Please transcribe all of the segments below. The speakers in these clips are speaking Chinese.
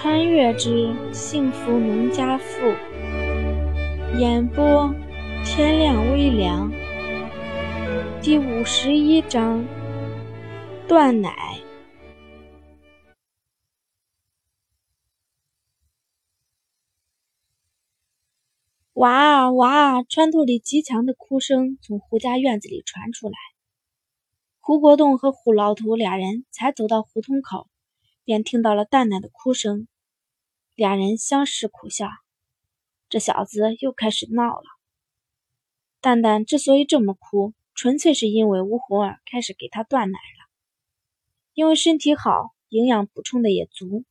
穿越之幸福农家妇，演播天亮微凉，第五十一章断奶。哇啊哇！穿透力极强的哭声从胡家院子里传出来。胡国栋和胡老头俩人才走到胡同口。便听到了蛋蛋的哭声，俩人相视苦笑。这小子又开始闹了。蛋蛋之所以这么哭，纯粹是因为吴红儿开始给他断奶了。因为身体好，营养补充的也足，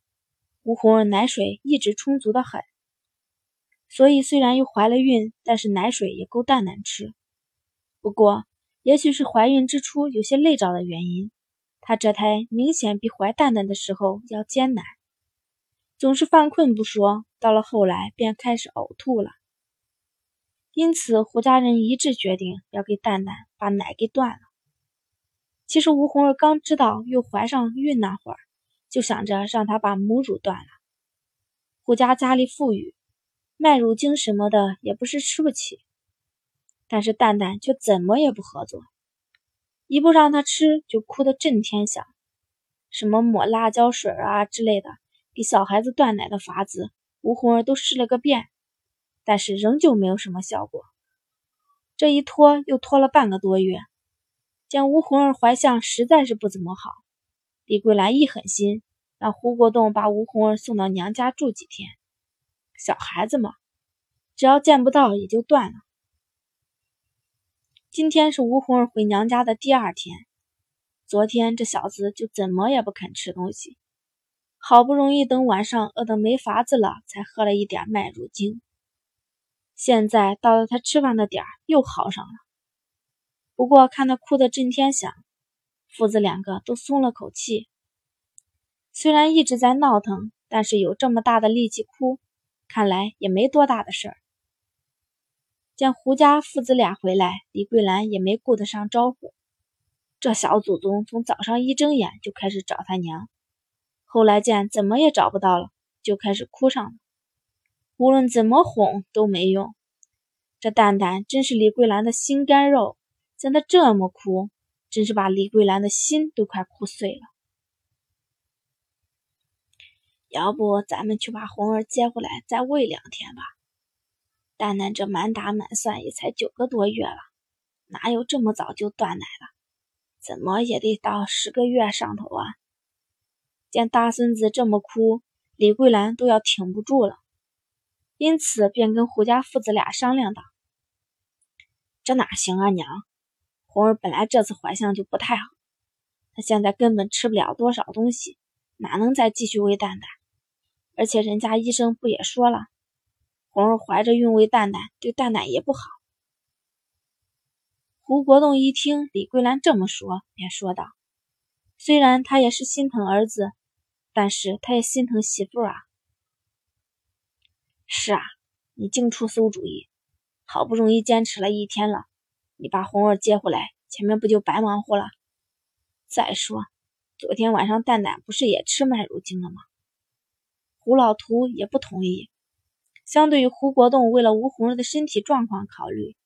吴红儿奶水一直充足的很，所以虽然又怀了孕，但是奶水也够蛋蛋吃。不过，也许是怀孕之初有些累着的原因。他这胎明显比怀蛋蛋的时候要艰难，总是犯困不说，到了后来便开始呕吐了。因此，胡家人一致决定要给蛋蛋把奶给断了。其实吴红儿刚知道又怀上孕那会儿，就想着让她把母乳断了。胡家家里富裕，卖乳精什么的也不是吃不起，但是蛋蛋却怎么也不合作。一不让他吃，就哭得震天响。什么抹辣椒水啊之类的，给小孩子断奶的法子，吴红儿都试了个遍，但是仍旧没有什么效果。这一拖又拖了半个多月，见吴红儿怀相实在是不怎么好，李桂兰一狠心，让胡国栋把吴红儿送到娘家住几天。小孩子嘛，只要见不到也就断了。今天是吴红儿回娘家的第二天，昨天这小子就怎么也不肯吃东西，好不容易等晚上饿得没法子了，才喝了一点麦乳精。现在到了他吃饭的点儿，又好上了。不过看他哭得震天响，父子两个都松了口气。虽然一直在闹腾，但是有这么大的力气哭，看来也没多大的事儿。见胡家父子俩回来，李桂兰也没顾得上招呼。这小祖宗从早上一睁眼就开始找他娘，后来见怎么也找不到了，就开始哭上了。无论怎么哄都没用。这蛋蛋真是李桂兰的心肝肉，见他这么哭，真是把李桂兰的心都快哭碎了。要不咱们去把红儿接回来，再喂两天吧。蛋蛋这满打满算也才九个多月了，哪有这么早就断奶了？怎么也得到十个月上头啊！见大孙子这么哭，李桂兰都要挺不住了，因此便跟胡家父子俩商量道：“这哪行啊，娘！红儿本来这次怀相就不太好，她现在根本吃不了多少东西，哪能再继续喂蛋蛋？而且人家医生不也说了？”红儿怀着孕喂蛋蛋，对蛋蛋也不好。胡国栋一听李桂兰这么说，便说道：“虽然他也是心疼儿子，但是他也心疼媳妇啊。”“是啊，你净出馊主意。好不容易坚持了一天了，你把红儿接回来，前面不就白忙活了？再说，昨天晚上蛋蛋不是也吃麦乳精了吗？”胡老图也不同意。相对于胡国栋为了吴红儿的身体状况考虑，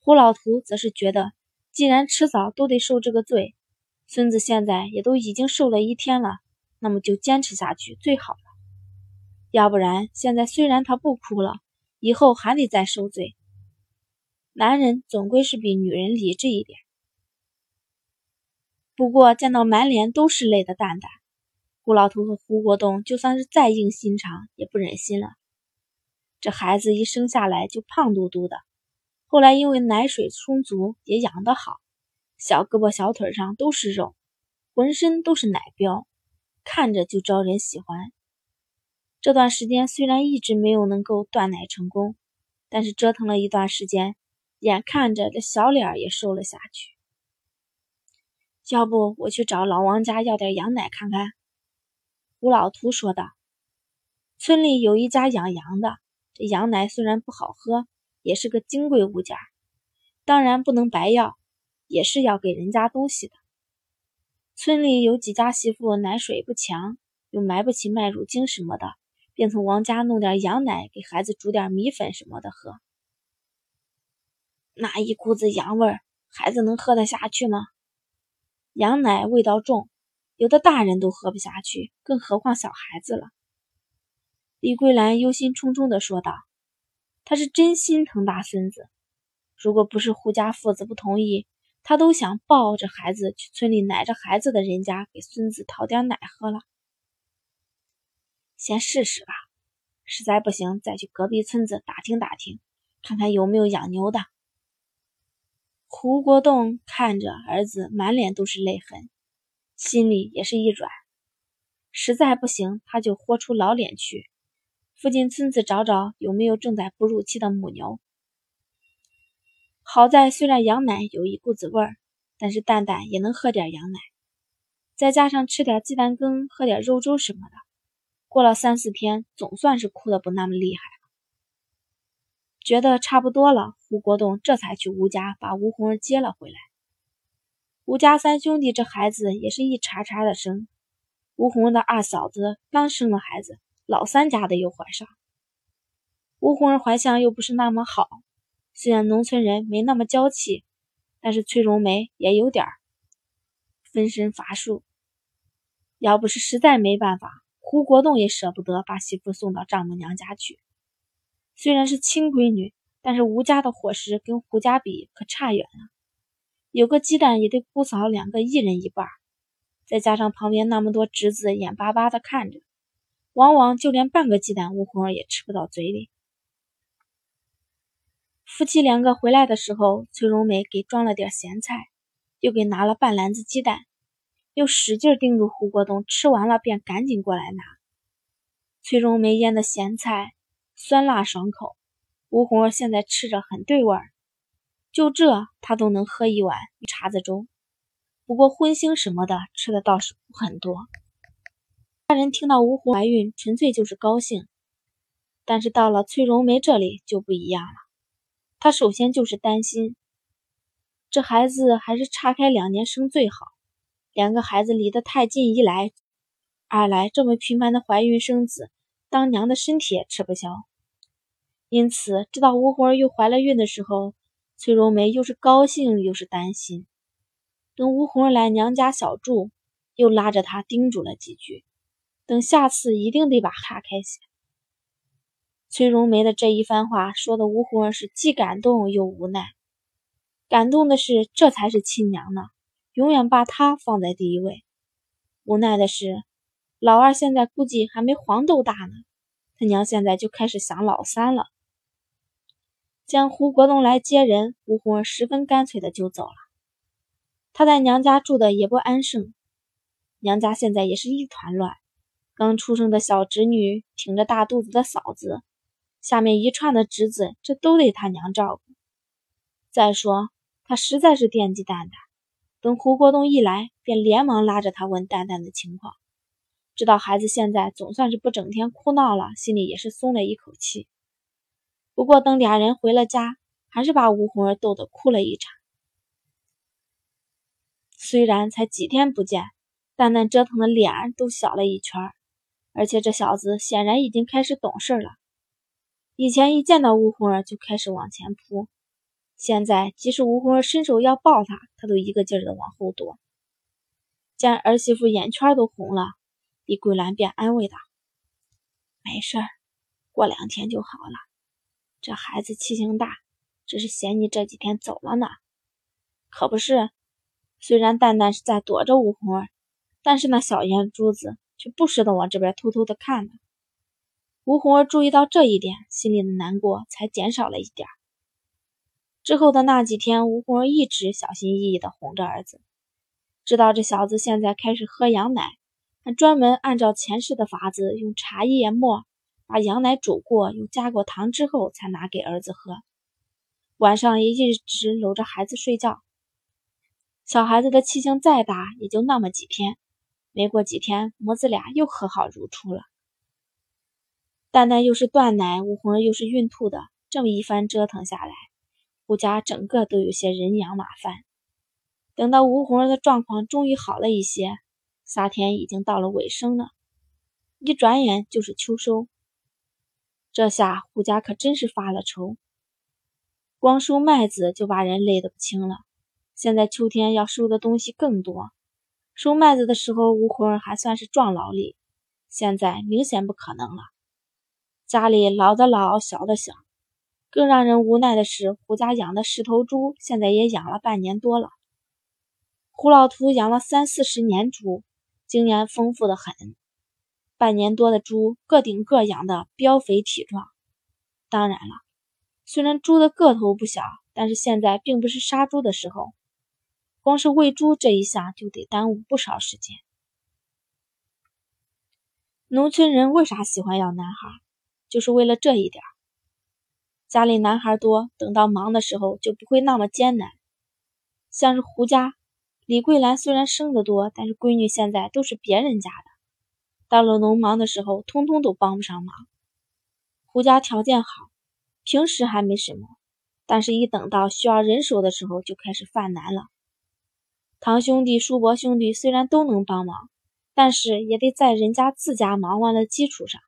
胡老图则是觉得，既然迟早都得受这个罪，孙子现在也都已经受了一天了，那么就坚持下去最好了。要不然，现在虽然他不哭了，以后还得再受罪。男人总归是比女人理智一点。不过见到满脸都是泪的蛋蛋，胡老头和胡国栋就算是再硬心肠，也不忍心了。这孩子一生下来就胖嘟嘟的，后来因为奶水充足，也养得好，小胳膊小腿上都是肉，浑身都是奶膘，看着就招人喜欢。这段时间虽然一直没有能够断奶成功，但是折腾了一段时间，眼看着这小脸也瘦了下去。要不我去找老王家要点羊奶看看？胡老图说道：“村里有一家养羊的。”这羊奶虽然不好喝，也是个金贵物件，当然不能白要，也是要给人家东西的。村里有几家媳妇奶水不强，又买不起麦乳精什么的，便从王家弄点羊奶给孩子煮点米粉什么的喝。那一股子羊味儿，孩子能喝得下去吗？羊奶味道重，有的大人都喝不下去，更何况小孩子了。李桂兰忧心忡忡地说道：“她是真心疼大孙子，如果不是胡家父子不同意，她都想抱着孩子去村里奶着孩子的人家给孙子讨点奶喝了。先试试吧，实在不行再去隔壁村子打听打听，看看有没有养牛的。”胡国栋看着儿子满脸都是泪痕，心里也是一软。实在不行，他就豁出老脸去，附近村子找找有没有正在哺乳期的母牛。好在虽然羊奶有一股子味儿，但是蛋蛋也能喝点羊奶，再加上吃点鸡蛋羹、喝点肉粥什么的，过了三四天，总算是哭得不那么厉害了。觉得差不多了，胡国栋这才去吴家把吴红儿接了回来。吴家三兄弟这孩子也是一茬茬的生。吴红的二嫂子刚生了孩子，老三家的又怀上。吴红儿怀相又不是那么好，虽然农村人没那么娇气，但是崔荣梅也有点儿分身乏术。要不是实在没办法，胡国栋也舍不得把媳妇送到丈母娘家去。虽然是亲闺女，但是吴家的伙食跟胡家比可差远了。有个鸡蛋也得姑嫂两个一人一半，再加上旁边那么多侄子眼巴巴的看着，往往就连半个鸡蛋吴红儿也吃不到嘴里。夫妻两个回来的时候，崔荣梅给装了点咸菜，又给拿了半篮子鸡蛋，又使劲叮嘱胡国栋吃完了便赶紧过来拿。崔荣梅腌的咸菜。酸辣爽口，吴红儿现在吃着很对味儿，就这她都能喝一碗碴子粥。不过荤腥什么的吃的倒是不很多。家人听到吴红怀孕，纯粹就是高兴。但是到了崔荣梅这里就不一样了，她首先就是担心，这孩子还是岔开两年生最好。两个孩子离得太近，一来，二来这么频繁的怀孕生子。当娘的身体也吃不消，因此知道吴红又怀了孕的时候，崔荣梅又是高兴又是担心。等吴红来娘家小住，又拉着她叮嘱了几句，等下次一定得把岔开写。崔荣梅的这一番话说的吴红儿是既感动又无奈。感动的是这才是亲娘呢，永远把她放在第一位；无奈的是。老二现在估计还没黄豆大呢，他娘现在就开始想老三了。见胡国栋来接人，吴红儿十分干脆的就走了。他在娘家住的也不安生，娘家现在也是一团乱。刚出生的小侄女，挺着大肚子的嫂子，下面一串的侄子，这都得他娘照顾。再说，他实在是惦记蛋蛋，等胡国栋一来，便连忙拉着他问蛋蛋的情况。知道孩子现在总算是不整天哭闹了，心里也是松了一口气。不过等俩人回了家，还是把吴红儿逗得哭了一场。虽然才几天不见，蛋蛋折腾的脸都小了一圈，而且这小子显然已经开始懂事了。以前一见到吴红儿就开始往前扑，现在即使吴红儿伸手要抱他，他都一个劲儿的往后躲。见儿媳妇眼圈都红了。李桂兰便安慰道：“没事儿，过两天就好了。这孩子气性大，只是嫌你这几天走了呢。可不是，虽然蛋蛋是在躲着吴红儿，但是那小眼珠子却不时的往这边偷偷的看呢。吴红儿注意到这一点，心里的难过才减少了一点。之后的那几天，吴红儿一直小心翼翼的哄着儿子，知道这小子现在开始喝羊奶。”还专门按照前世的法子，用茶叶末把羊奶煮过，又加过糖之后，才拿给儿子喝。晚上也一直搂着孩子睡觉。小孩子的气性再大，也就那么几天。没过几天，母子俩又和好如初了。蛋蛋又是断奶，吴红又是孕吐的，这么一番折腾下来，吴家整个都有些人仰马翻。等到吴红儿的状况终于好了一些。夏天已经到了尾声了，一转眼就是秋收。这下胡家可真是发了愁，光收麦子就把人累得不轻了，现在秋天要收的东西更多。收麦子的时候，吴慧还算是壮劳力，现在明显不可能了。家里老的老，小的小，更让人无奈的是，胡家养的十头猪，现在也养了半年多了。胡老图养了三四十年猪，经验丰富的很。半年多的猪，个顶个养的膘肥体壮。当然了，虽然猪的个头不小，但是现在并不是杀猪的时候，光是喂猪这一项就得耽误不少时间。农村人为啥喜欢要男孩？就是为了这一点。家里男孩多，等到忙的时候就不会那么艰难。像是胡家，李桂兰虽然生的多，但是闺女现在都是别人家的。到了农忙的时候，通通都帮不上忙。胡家条件好，平时还没什么，但是一等到需要人手的时候，就开始犯难了。堂兄弟、叔伯兄弟虽然都能帮忙，但是也得在人家自家忙完的基础上。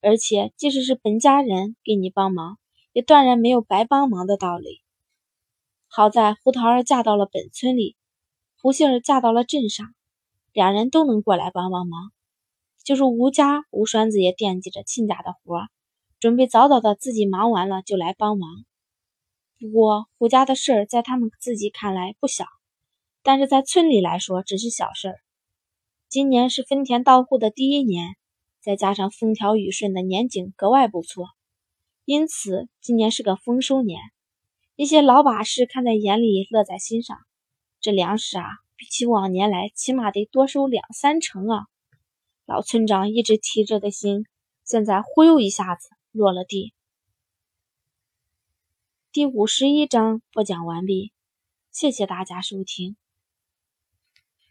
而且，即使是本家人给你帮忙，也断然没有白帮忙的道理。好在胡桃儿嫁到了本村里，胡杏儿嫁到了镇上，两人都能过来帮帮忙。就是吴家吴栓子也惦记着亲家的活，准备早早的自己忙完了就来帮忙。不过胡家的事儿在他们自己看来不小，但是在村里来说只是小事儿。今年是分田到户的第一年，再加上风调雨顺的年景格外不错，因此今年是个丰收年。一些老把式看在眼里，乐在心上。这粮食啊，比起往年来，起码得多收两三成啊！老村长一直提着的心，现在忽悠一下子落了地。第五十一章播讲完毕，谢谢大家收听。